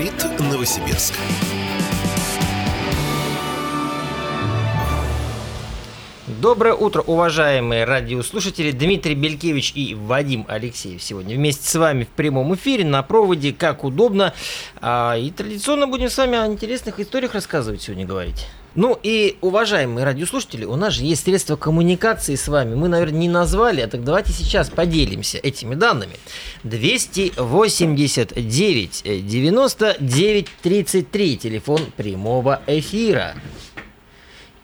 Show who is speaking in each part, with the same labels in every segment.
Speaker 1: Говорит Новосибирск.
Speaker 2: Доброе утро, уважаемые радиослушатели. Дмитрий Белькевич и Вадим Алексеев сегодня вместе с вами в прямом эфире на проводе, как удобно. А, и традиционно будем с вами о интересных историях рассказывать сегодня говорить. Ну и, уважаемые радиослушатели, у нас же есть средства коммуникации с вами. Мы, наверное, не назвали, а так давайте сейчас поделимся этими данными. 289 99 33, телефон прямого эфира.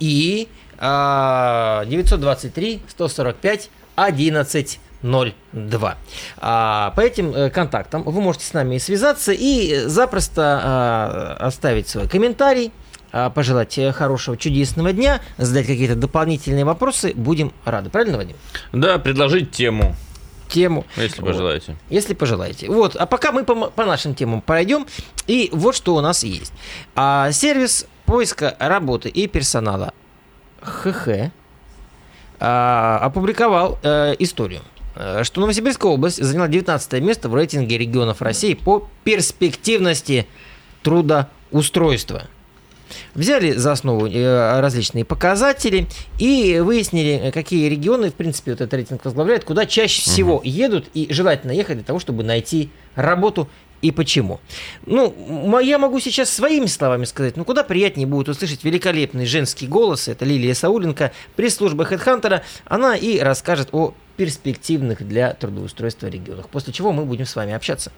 Speaker 2: И 923 145 11 02. А, по этим э, контактам вы можете с нами связаться и запросто а, оставить свой комментарий, а, пожелать хорошего, чудесного дня, задать какие-то дополнительные вопросы. Будем рады. Правильно, Вадим?
Speaker 3: Да, предложить тему.
Speaker 2: Тему.
Speaker 3: Если вот. пожелаете.
Speaker 2: Если пожелаете. Вот. А пока мы по, по нашим темам пройдем. И вот что у нас есть. А, сервис поиска работы и персонала ХХ а, опубликовал а, историю, э, что Новосибирская область заняла 19 место в рейтинге регионов России по перспективности трудоустройства. Взяли за основу э, различные показатели и выяснили, какие регионы, в принципе, вот этот рейтинг возглавляют, куда чаще всего угу. едут и желательно ехать для того, чтобы найти работу и почему. Ну, я могу сейчас своими словами сказать, ну, куда приятнее будет услышать великолепный женский голос, это Лилия Сауленко, пресс-служба HeadHunter, она и расскажет о перспективных для трудоустройства регионах, после чего мы будем с вами общаться.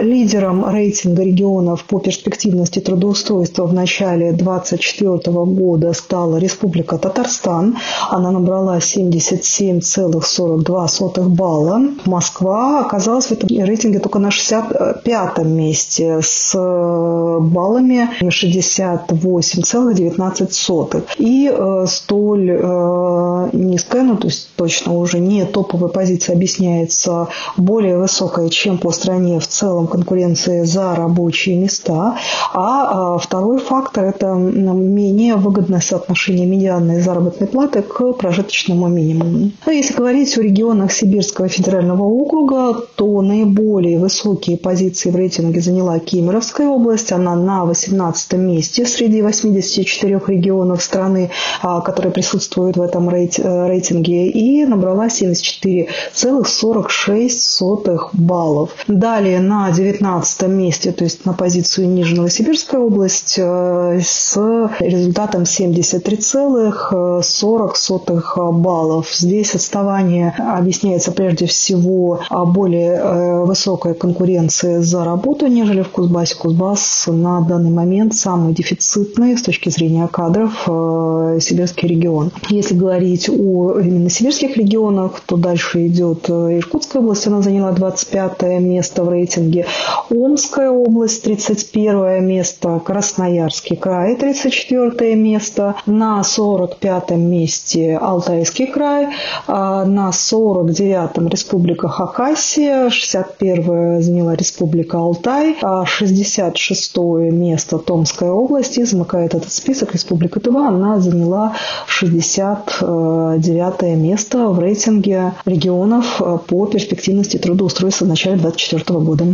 Speaker 4: Лидером рейтинга регионов по перспективности трудоустройства в начале 2024 года стала Республика Татарстан. Она набрала 77,42 балла. Москва оказалась в этом рейтинге только на 65 месте с баллами 68,19. И э, столь э, низкая, ну то есть точно уже не топовая позиция объясняется более высокой, чем по стране в целом целом конкуренции за рабочие места. А, а второй фактор – это менее выгодное соотношение медианной заработной платы к прожиточному минимуму. Но если говорить о регионах Сибирского федерального округа, то наиболее высокие позиции в рейтинге заняла Кемеровская область. Она на 18 месте среди 84 регионов страны, а, которые присутствуют в этом э, рейтинге, и набрала 74,46 баллов. Далее на 19 месте, то есть на позицию ниже Новосибирская область, э, с результатом 73,40 баллов. Здесь отставание объясняется прежде всего более э, высокой конкуренцией за работу, нежели в Кузбассе. Кузбасс на данный момент самый дефицитный с точки зрения кадров э, сибирский регион. Если говорить о именно сибирских регионах, то дальше идет Иркутская область, она заняла 25 место в рейтинге Омская область 31 место, Красноярский край 34 место, на 45 месте Алтайский край, а на 49 Республика Хакасия, 61 заняла Республика Алтай, 66 а место Томская область и замыкает этот список Республика Тыва, она заняла 69 место в рейтинге регионов по перспективности трудоустройства в начале 2024 года.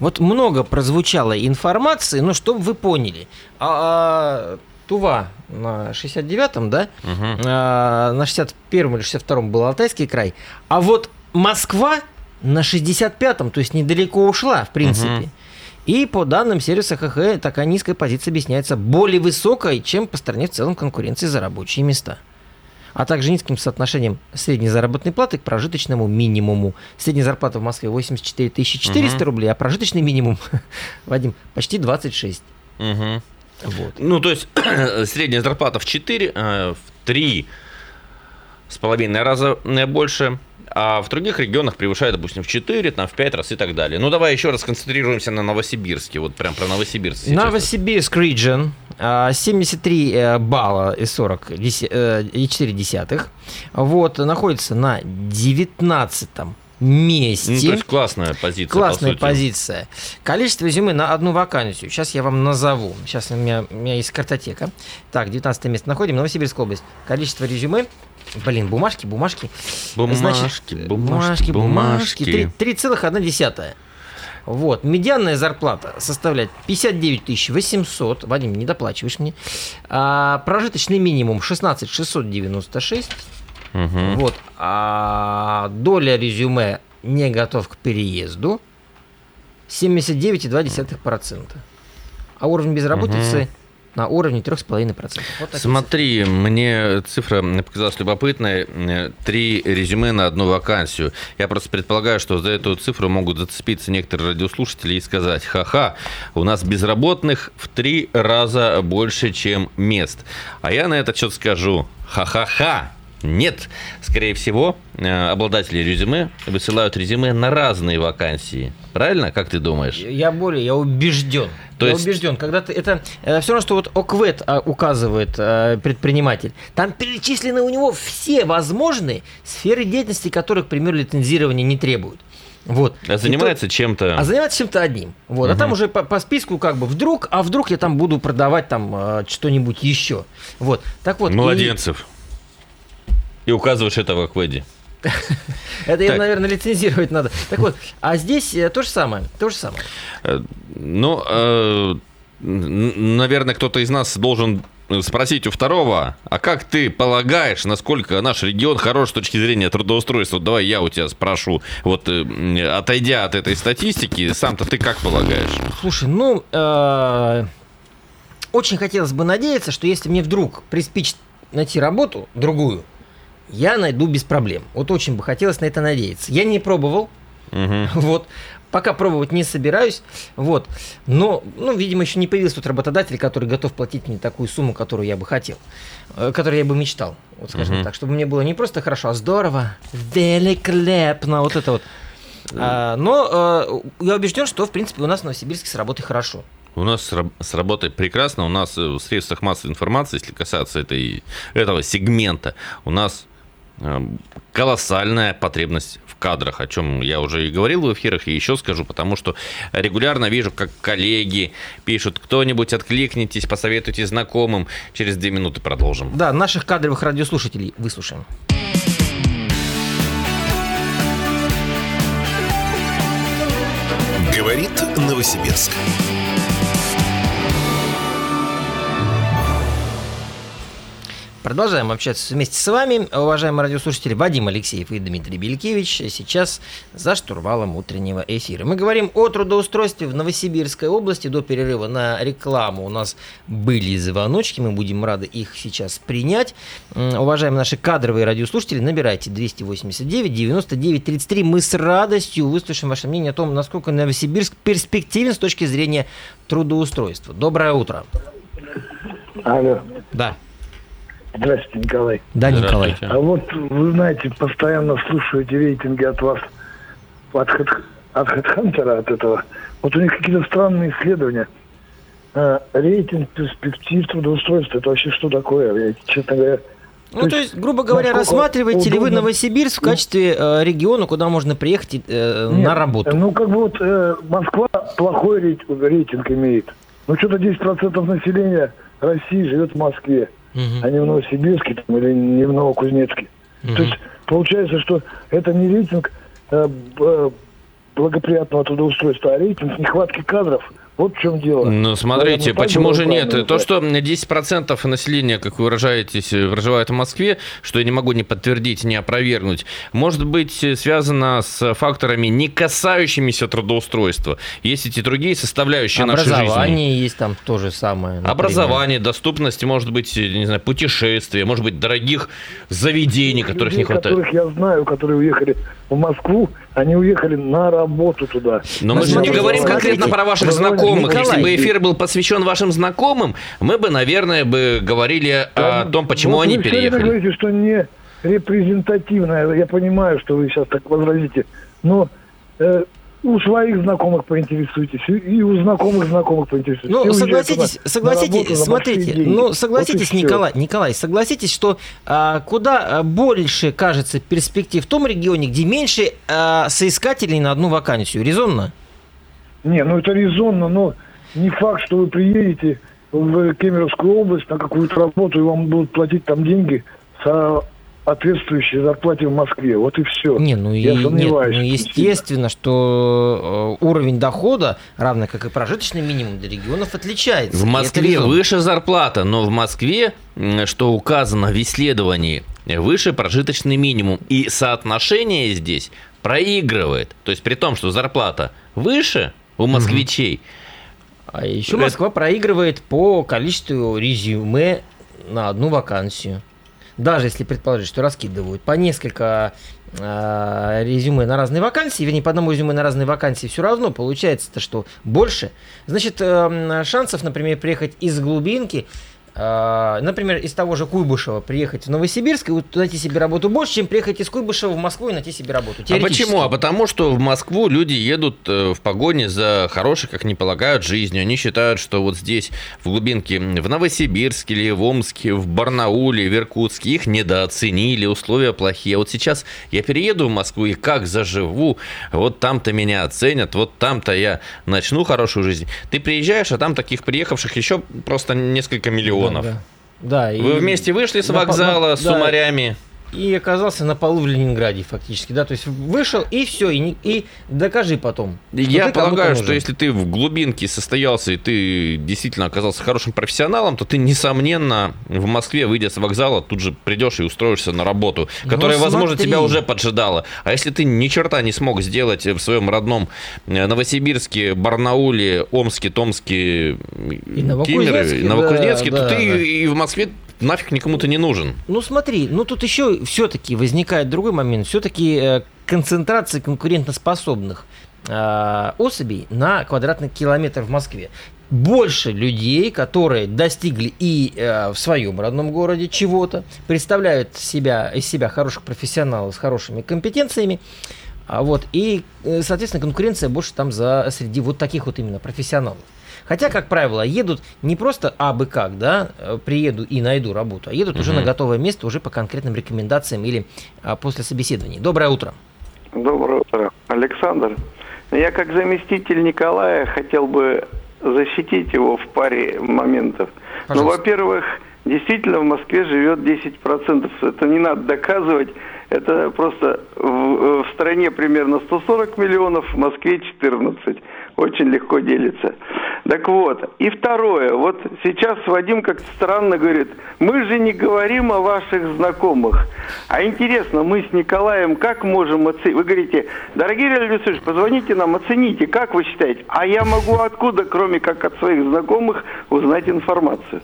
Speaker 2: Вот много прозвучало информации, но чтобы вы поняли. А, а, Тува на 69-м, да? Угу. А, на 61-м или 62-м был Алтайский край. А вот Москва на 65-м, то есть недалеко ушла, в принципе. Угу. И по данным сервиса ХХ, такая низкая позиция объясняется более высокой, чем по стране в целом конкуренции за рабочие места а также низким соотношением средней заработной платы к прожиточному минимуму. Средняя зарплата в Москве 84 400 угу. рублей, а прожиточный минимум, Вадим, почти 26.
Speaker 3: Угу. Вот. Ну, то есть средняя зарплата в 4, э, в 3 с половиной раза больше, а в других регионах превышает, допустим, в 4, там, в 5 раз и так далее. Ну, давай еще раз концентрируемся на Новосибирске, вот прям про Новосибирск.
Speaker 2: Новосибирск region 73 а, э, балла и 40 э, и 4 десятых. Вот, находится на 19 месте. Ну,
Speaker 3: то есть классная позиция.
Speaker 2: Классная по позиция. Количество резюме на одну вакансию. Сейчас я вам назову. Сейчас у меня, у меня есть картотека. Так, 19 место находим. Новосибирская область. Количество резюме Блин, бумажки, бумажки.
Speaker 3: Бумажки, Значит, бумажки, бумажки.
Speaker 2: 3,1. Вот. Медианная зарплата составляет 59 800. Вадим, не доплачиваешь мне. А, прожиточный минимум 16 696. Угу. Вот. А доля резюме не готов к переезду 79,2%. А уровень безработицы угу на уровне 3,5%.
Speaker 3: Вот Смотри, цифры. мне цифра показалась любопытной. Три резюме на одну вакансию. Я просто предполагаю, что за эту цифру могут зацепиться некоторые радиослушатели и сказать, ха-ха, у нас безработных в три раза больше, чем мест. А я на этот счет скажу, ха-ха-ха, нет. Скорее всего, э, обладатели резюме высылают резюме на разные вакансии. Правильно? Как ты думаешь?
Speaker 2: Я более, я убежден. То я есть... убежден, когда ты это, это все равно, что вот ОКВЭД а, указывает э, предприниматель, там перечислены у него все возможные сферы деятельности, которых, к примеру, лицензирование не требует. Вот.
Speaker 3: А занимается то, чем-то.
Speaker 2: А занимается чем-то одним. Вот. Угу. А там уже по, по списку как бы вдруг, а вдруг я там буду продавать там э, что-нибудь еще. Вот. Так вот.
Speaker 3: Молоденцев. И и указываешь это в Акведе.
Speaker 2: Это им, наверное, лицензировать надо. Так вот, а здесь э, то же самое. То же самое.
Speaker 3: Э, ну, э, наверное, кто-то из нас должен спросить у второго, а как ты полагаешь, насколько наш регион хорош с точки зрения трудоустройства? Давай я у тебя спрошу. Вот отойдя от этой статистики, сам-то ты как полагаешь?
Speaker 2: Слушай, ну, очень хотелось бы надеяться, что если мне вдруг приспичит найти работу другую, я найду без проблем. Вот очень бы хотелось на это надеяться. Я не пробовал. Угу. Вот. Пока пробовать не собираюсь. Вот. Но, ну, видимо, еще не появился тот работодатель, который готов платить мне такую сумму, которую я бы хотел. Э, которую я бы мечтал. Вот скажем угу. так. Чтобы мне было не просто хорошо, а здорово, великолепно. Вот это вот. А, но э, я убежден, что, в принципе, у нас в Новосибирске с работой хорошо.
Speaker 3: У нас с работой прекрасно. У нас в средствах массовой информации, если касаться этой, этого сегмента, у нас колоссальная потребность в кадрах, о чем я уже и говорил в эфирах, и еще скажу, потому что регулярно вижу, как коллеги пишут, кто-нибудь откликнитесь, посоветуйте знакомым. Через две минуты продолжим.
Speaker 2: Да, наших кадровых радиослушателей выслушаем.
Speaker 1: Говорит Новосибирск.
Speaker 2: Продолжаем общаться вместе с вами, уважаемые радиослушатели. Вадим Алексеев и Дмитрий Белькевич сейчас за штурвалом утреннего эфира. Мы говорим о трудоустройстве в Новосибирской области. До перерыва на рекламу у нас были звоночки, мы будем рады их сейчас принять. Уважаемые наши кадровые радиослушатели, набирайте 289 99 33. Мы с радостью выслушаем ваше мнение о том, насколько Новосибирск перспективен с точки зрения трудоустройства. Доброе утро.
Speaker 5: Алло.
Speaker 2: Да.
Speaker 5: Здравствуйте, Николай.
Speaker 2: Да, Николай.
Speaker 5: А вот, вы знаете, постоянно слушаю эти рейтинги от вас, от, от HeadHunter, от этого. Вот у них какие-то странные исследования. А, рейтинг перспектив трудоустройства, это вообще что такое? Я, честно говоря,
Speaker 2: ну, то, то есть, грубо говоря, рассматриваете удобно... ли вы Новосибирск в качестве э, региона, куда можно приехать э, Нет, на работу?
Speaker 5: Ну, как бы вот э, Москва плохой рейтинг, рейтинг имеет. Ну, что-то 10% населения России живет в Москве угу. а не в Новосибирске там, или не в Новокузнецке. Угу. То есть получается, что это не рейтинг э, благоприятного трудоустройства, а рейтинг нехватки кадров – вот в чем дело.
Speaker 3: Ну, смотрите, почему же нет? То, что 10% населения, как вы выражаетесь, проживает в Москве, что я не могу ни подтвердить, ни опровергнуть, может быть связано с факторами, не касающимися трудоустройства. Есть эти другие составляющие нашей жизни.
Speaker 2: Образование есть там то же самое.
Speaker 3: Например. Образование, доступность, может быть, не знаю, путешествия, может быть, дорогих заведений, которых Людей, не хватает.
Speaker 5: которых я знаю, которые уехали в Москву, они уехали на работу туда.
Speaker 3: Но мы же не говорим конкретно про ваших знакомых. Николай. Если бы эфир был посвящен вашим знакомым, мы бы, наверное, бы говорили да, о том, почему вот они переехали. Вы
Speaker 5: говорите, что не репрезентативное. Я понимаю, что вы сейчас так возразите. Но э, у своих знакомых поинтересуйтесь, и у знакомых знакомых поинтересуйтесь.
Speaker 2: Ну, согласитесь, на, согласитесь, на смотрите, ну, согласитесь, вот Николай, Николай, согласитесь, что а, куда а, больше, кажется, перспектив в том регионе, где меньше а, соискателей на одну вакансию. Резонно?
Speaker 5: Не, ну это резонно, но не факт, что вы приедете в Кемеровскую область на какую-то работу, и вам будут платить там деньги со соответствующей зарплате в Москве. Вот и все.
Speaker 2: Не, ну,
Speaker 5: Я
Speaker 2: и,
Speaker 5: сомневаюсь.
Speaker 2: нет, ну естественно, что э, уровень дохода, равно как и прожиточный минимум для регионов, отличается.
Speaker 3: В Москве выше зарплата, но в Москве, что указано в исследовании, выше прожиточный минимум. И соотношение здесь проигрывает. То есть при том, что зарплата выше у москвичей,
Speaker 2: А еще Москва проигрывает по количеству резюме на одну вакансию. Даже если предположить, что раскидывают по несколько э, резюме на разные вакансии, вернее, по одному резюме на разные вакансии, все равно получается-то, что больше. Значит, э, шансов, например, приехать из глубинки, например, из того же Куйбышева приехать в Новосибирск и найти себе работу больше, чем приехать из Куйбышева в Москву и найти себе работу.
Speaker 3: А почему? А потому что в Москву люди едут э, в погоне за хорошей, как не полагают, жизнью. Они считают, что вот здесь, в глубинке, в Новосибирске или в Омске, в Барнауле, в Иркутске их недооценили, условия плохие. Вот сейчас я перееду в Москву и как заживу, вот там-то меня оценят, вот там-то я начну хорошую жизнь. Ты приезжаешь, а там таких приехавших еще просто несколько миллионов.
Speaker 2: Да, да. Да, и
Speaker 3: Вы вместе вышли с вокзала
Speaker 2: на-
Speaker 3: с
Speaker 2: да,
Speaker 3: уморями.
Speaker 2: И оказался на полу в Ленинграде фактически, да, то есть вышел и все, и, не- и докажи потом.
Speaker 3: Я полагаю, что если ты в глубинке состоялся и ты действительно оказался хорошим профессионалом, то ты, несомненно, в Москве, выйдя с вокзала, тут же придешь и устроишься на работу,
Speaker 2: Ну,
Speaker 3: которая, возможно,
Speaker 2: смотри.
Speaker 3: тебя уже поджидала. А если ты ни черта не смог сделать в своем родном э, Новосибирске, Барнауле, Омске, Томске,
Speaker 2: И Новокузнецке,
Speaker 3: Кемерове, Новокузнецке,
Speaker 2: да,
Speaker 3: то
Speaker 2: да,
Speaker 3: ты
Speaker 2: да.
Speaker 3: и в Москве нафиг никому ты не нужен.
Speaker 2: Ну смотри, ну тут еще все-таки возникает другой момент. Все-таки концентрация конкурентоспособных э, особей на квадратный километр в Москве. Больше людей, которые достигли и э, в своем родном городе чего-то, представляют себя, из себя хороших профессионалов с хорошими компетенциями, а вот, и, э, соответственно, конкуренция больше там за, среди вот таких вот именно профессионалов. Хотя, как правило, едут не просто абы как, да, э, приеду и найду работу, а едут уже
Speaker 3: Мгм.
Speaker 2: на готовое место, уже по конкретным рекомендациям или а, после собеседований. Доброе утро.
Speaker 6: Доброе утро, Александр. Я как заместитель Николая хотел бы защитить его в паре моментов. Ну,
Speaker 2: Пожалуйста.
Speaker 6: во-первых, действительно в Москве живет 10%. Это не надо доказывать. Это просто в, в стране примерно 140 миллионов, в Москве 14. Очень легко делится. Так вот, и второе. Вот сейчас Вадим как-то странно говорит, мы же не говорим о ваших знакомых. А интересно, мы с Николаем как можем оценить? Вы говорите, дорогие Леонид Алексеевич, позвоните нам, оцените, как вы считаете? А я могу откуда, кроме как от своих знакомых, узнать информацию?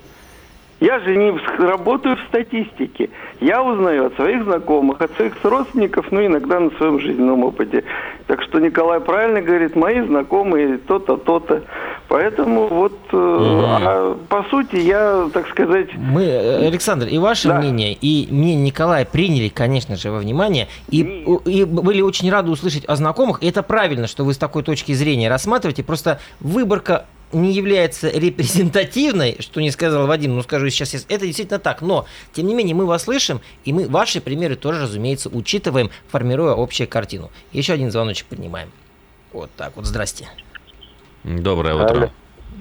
Speaker 6: Я же не работаю в статистике. Я узнаю от своих знакомых, от своих родственников, ну, иногда на своем жизненном опыте. Так что Николай правильно говорит, мои знакомые то-то, то-то. Поэтому вот, э, а по сути, я, так сказать,
Speaker 2: Мы, э, Александр, и ваше
Speaker 6: Да.
Speaker 2: мнение, и мнение Николая приняли, конечно же, во внимание, и, и были очень рады услышать о знакомых. И это правильно, что вы с такой точки зрения рассматриваете. Просто выборка не является репрезентативной, что не сказал Вадим, ну скажу сейчас, это действительно так, но, тем не менее, мы вас слышим, и мы ваши примеры тоже, разумеется, учитываем, формируя общую картину. Еще один звоночек поднимаем. Вот так вот, здрасте.
Speaker 3: Доброе утро.
Speaker 7: Алло.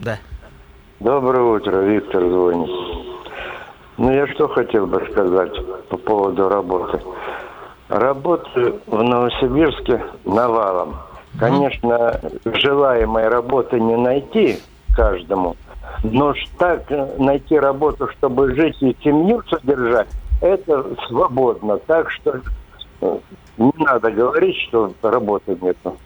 Speaker 2: Да.
Speaker 7: Доброе утро, Виктор звонит. Ну, я что хотел бы сказать по поводу работы. Работаю в Новосибирске навалом. Конечно, желаемой работы не найти каждому, но ж так э, найти работу, чтобы жить и семью содержать, это свободно. Так что э, не надо говорить, что работы нету.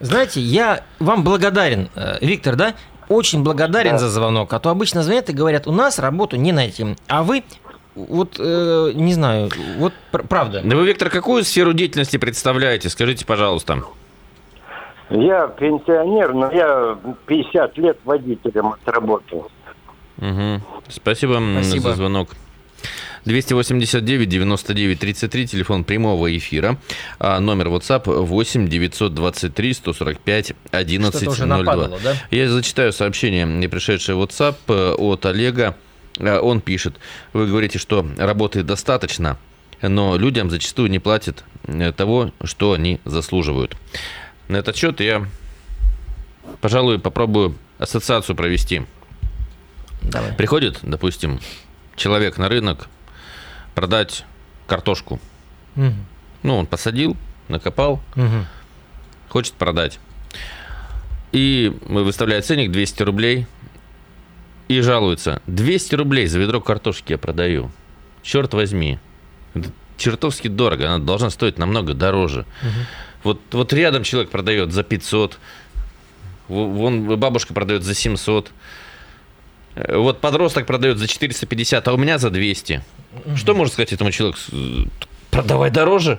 Speaker 2: Знаете, я вам благодарен, э, Виктор, да? Очень благодарен
Speaker 7: Да.
Speaker 2: за звонок. А то обычно звонят и говорят, у нас работу не найти. А вы, вот, э, не знаю, вот пр- правда.
Speaker 3: Да вы, Виктор, какую сферу деятельности представляете? Скажите, пожалуйста.
Speaker 7: Я пенсионер, но я 50 лет водителем отработал.
Speaker 3: Мгм. Спасибо,
Speaker 2: Спасибо.
Speaker 3: за звонок. 289 99 33, телефон прямого эфира. А, номер WhatsApp 8 923 145 11
Speaker 2: Что-то уже
Speaker 3: 02.
Speaker 2: нападало, да?
Speaker 3: Я зачитаю сообщение, мне пришедшее в WhatsApp э, от Олега. Э, Он пишет, вы говорите, что работы достаточно, но людям зачастую не платят э, того, что они заслуживают. На этот счет я, пожалуй, попробую ассоциацию провести.
Speaker 2: Давай.
Speaker 3: Приходит, допустим, человек на рынок продать картошку.
Speaker 2: Мгм.
Speaker 3: Ну, он посадил, накопал,
Speaker 2: Мгм.
Speaker 3: хочет продать. И выставляет ценник 200 рублей и жалуется. 200 рублей за ведро картошки я продаю. Черт возьми. Это чертовски дорого. Она должна стоить намного дороже. Вот, вот рядом человек продает за 500. Во- Вон бабушка продает за 700. Э, Вот подросток продает за 450, а у меня за 200. Что можно сказать этому человеку? Продавай дороже.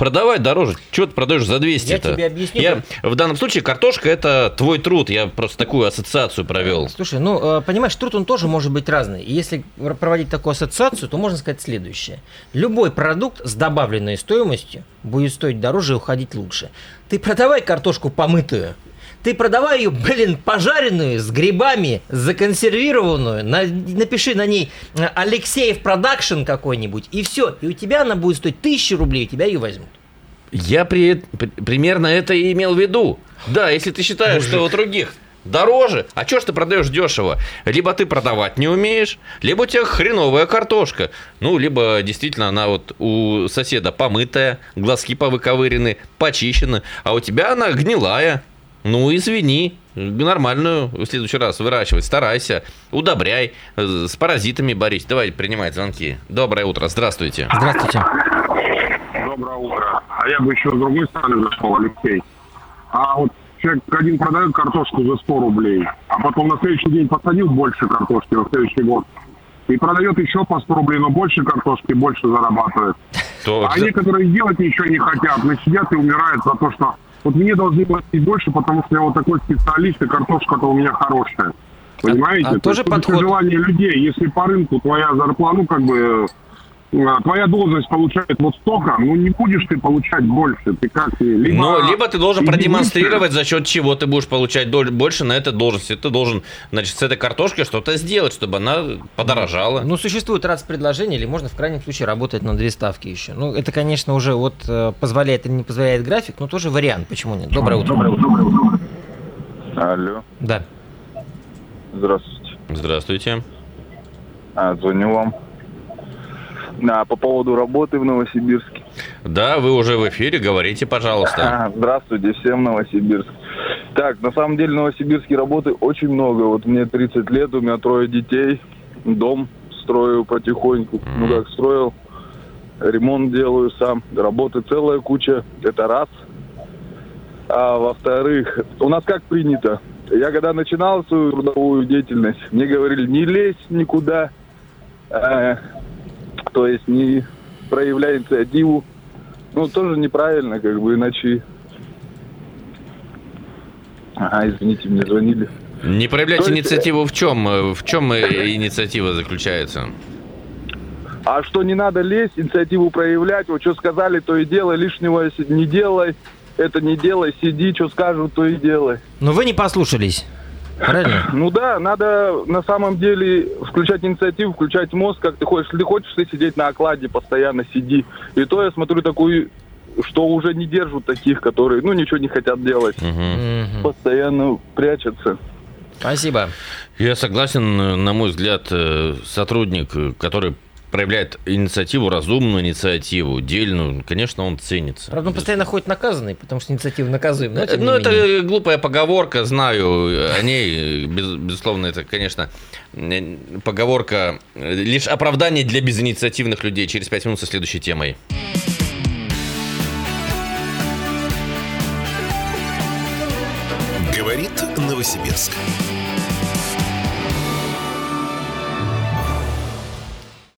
Speaker 3: Продавай дороже. Чего ты продаешь за 200
Speaker 2: Я тебе объясню,
Speaker 3: Я, в данном случае картошка это твой труд. Я просто такую ассоциацию провел.
Speaker 2: Слушай, ну, э, понимаешь, труд он тоже может быть разный. И если проводить такую ассоциацию, то можно сказать следующее. Любой продукт с добавленной стоимостью будет стоить дороже и уходить лучше. Ты продавай картошку помытую, ты продавай ее, блин, пожаренную, с грибами, законсервированную, на- напиши на ней э, Алексеев продакшн какой-нибудь, и все. И у тебя она будет стоить тысячу рублей, у тебя ее возьмут.
Speaker 3: Я при, при- примерно это и имел в виду. Да, если ты считаешь, что у других дороже, а чё ж ты продаешь дешево? Либо ты продавать не умеешь, либо у тебя хреновая картошка. Ну, либо действительно она вот у соседа помытая, глазки повыковырены, почищены, а у тебя она гнилая. Ну, извини, нормальную в следующий раз выращивать, старайся, удобряй, э, с паразитами борись. Давай принимать звонки. Доброе утро, здравствуйте.
Speaker 2: Здравствуйте.
Speaker 8: Доброе утро. А я бы еще с другой стороны зашел, Алексей. А вот человек один продает картошку за 100 рублей, а потом на следующий день посадил больше картошки на следующий год. И продает еще по 100 рублей, но больше картошки, больше зарабатывает.
Speaker 3: То-
Speaker 8: А некоторые делать ничего не хотят, но сидят и умирают за то, что вот мне должны платить больше, потому что я вот такой специалист, и картошка-то у меня хорошая. Понимаете?
Speaker 2: а
Speaker 8: То
Speaker 2: тоже подход.
Speaker 8: желание людей. Если по рынку твоя зарплата, ну, как бы, твоя должность получает вот столько, ну, не будешь ты получать больше. Ты как, либо...
Speaker 3: Ну, либо ты должен продемонстрировать, за счет чего ты будешь получать больше на этой должности. Ты должен, значит, с этой картошкой что-то сделать, чтобы она подорожала.
Speaker 2: Ну, существует раз предложение, или можно в крайнем случае работать на две ставки еще. Ну, это, конечно, уже вот э, позволяет или не позволяет график, но тоже вариант. Почему нет? Доброе утро.
Speaker 9: Алло,
Speaker 2: Да.
Speaker 9: здравствуйте.
Speaker 3: Здравствуйте.
Speaker 9: А, звоню вам. А, по поводу работы в Новосибирске.
Speaker 3: Да, вы уже в эфире, говорите, пожалуйста.
Speaker 9: А, здравствуйте, всем Новосибирск. Так, на самом деле в Новосибирске работы очень много. Вот мне 30 лет, у меня трое детей, дом строю потихоньку. Ну как строил, ремонт делаю сам, работы целая куча. Это раз. А во-вторых, у нас как принято? Я когда начинал свою трудовую деятельность, мне говорили, не лезь никуда, э, то есть не проявляй инициативу. Ну, тоже неправильно, как бы, иначе... Ага, извините, мне звонили.
Speaker 3: Не проявлять
Speaker 9: То есть-
Speaker 3: инициативу в чем? э, В чем э, инициатива заключается?
Speaker 9: А что не надо лезть, инициативу проявлять, вот что сказали, то и делай, лишнего не делай, это не делай, сиди, что скажут, то и делай.
Speaker 2: Но вы не послушались. Правильно?
Speaker 9: Ну да, надо на самом деле включать инициативу, включать мозг, как ты хочешь. Если ты хочешь ты сидеть на окладе, постоянно сиди. И то я смотрю такую, что уже не держат таких, которые, ну, ничего не хотят делать.
Speaker 3: Мгм.
Speaker 9: Постоянно прячутся.
Speaker 2: Спасибо.
Speaker 3: Я согласен, на мой взгляд, э, сотрудник, который проявляет инициативу, разумную инициативу, дельную, конечно, он ценится.
Speaker 2: Правда, он постоянно ходит наказанный, потому что инициатива наказуем. Но,
Speaker 3: Ну, это
Speaker 2: менее.
Speaker 3: глупая поговорка, знаю о ней. Без- безусловно, это, конечно, поговорка, лишь оправдание для безинициативных людей. Через пять минут со следующей темой.
Speaker 1: Говорит Новосибирск.